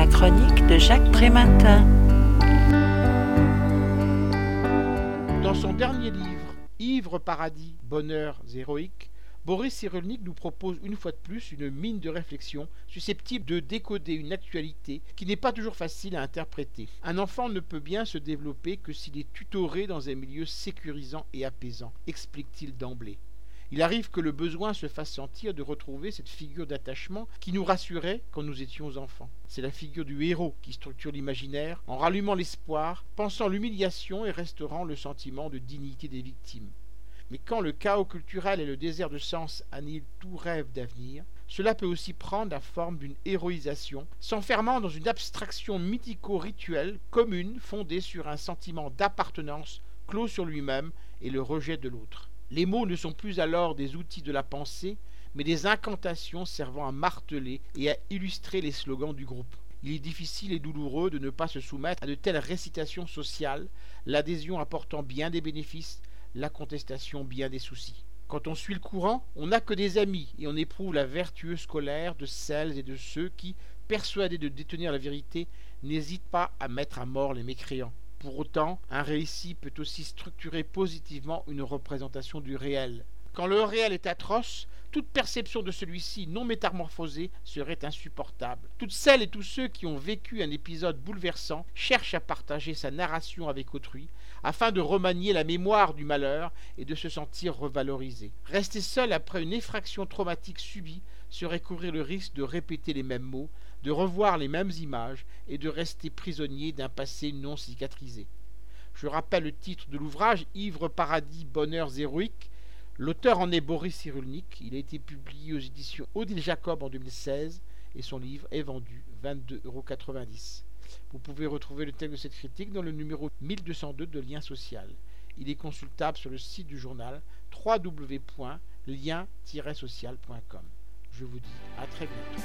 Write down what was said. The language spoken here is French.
La chronique de Jacques Prématin. Dans son dernier livre, Ivre paradis, bonheur héroïque, Boris Cyrulnik nous propose une fois de plus une mine de réflexion susceptible de décoder une actualité qui n'est pas toujours facile à interpréter. Un enfant ne peut bien se développer que s'il est tutoré dans un milieu sécurisant et apaisant, explique-t-il d'emblée. Il arrive que le besoin se fasse sentir de retrouver cette figure d'attachement qui nous rassurait quand nous étions enfants. C'est la figure du héros qui structure l'imaginaire en rallumant l'espoir, pensant l'humiliation et restaurant le sentiment de dignité des victimes. Mais quand le chaos culturel et le désert de sens annihilent tout rêve d'avenir, cela peut aussi prendre la forme d'une héroïsation, s'enfermant dans une abstraction mythico-rituelle commune fondée sur un sentiment d'appartenance clos sur lui-même et le rejet de l'autre. Les mots ne sont plus alors des outils de la pensée, mais des incantations servant à marteler et à illustrer les slogans du groupe. Il est difficile et douloureux de ne pas se soumettre à de telles récitations sociales, l'adhésion apportant bien des bénéfices, la contestation bien des soucis. Quand on suit le courant, on n'a que des amis et on éprouve la vertueuse colère de celles et de ceux qui, persuadés de détenir la vérité, n'hésitent pas à mettre à mort les mécréants. Pour autant, un récit peut aussi structurer positivement une représentation du réel. Quand le réel est atroce, toute perception de celui-ci non métamorphosé serait insupportable. Toutes celles et tous ceux qui ont vécu un épisode bouleversant cherchent à partager sa narration avec autrui, afin de remanier la mémoire du malheur et de se sentir revalorisé. Rester seul après une effraction traumatique subie serait courir le risque de répéter les mêmes mots, de revoir les mêmes images et de rester prisonnier d'un passé non cicatrisé. Je rappelle le titre de l'ouvrage Ivre paradis, bonheurs héroïques. L'auteur en est Boris Cyrulnik. Il a été publié aux éditions Odile Jacob en 2016 et son livre est vendu 22,90 euros. Vous pouvez retrouver le texte de cette critique dans le numéro 1202 de Lien Social. Il est consultable sur le site du journal www.lien-social.com. Je vous dis à très bientôt.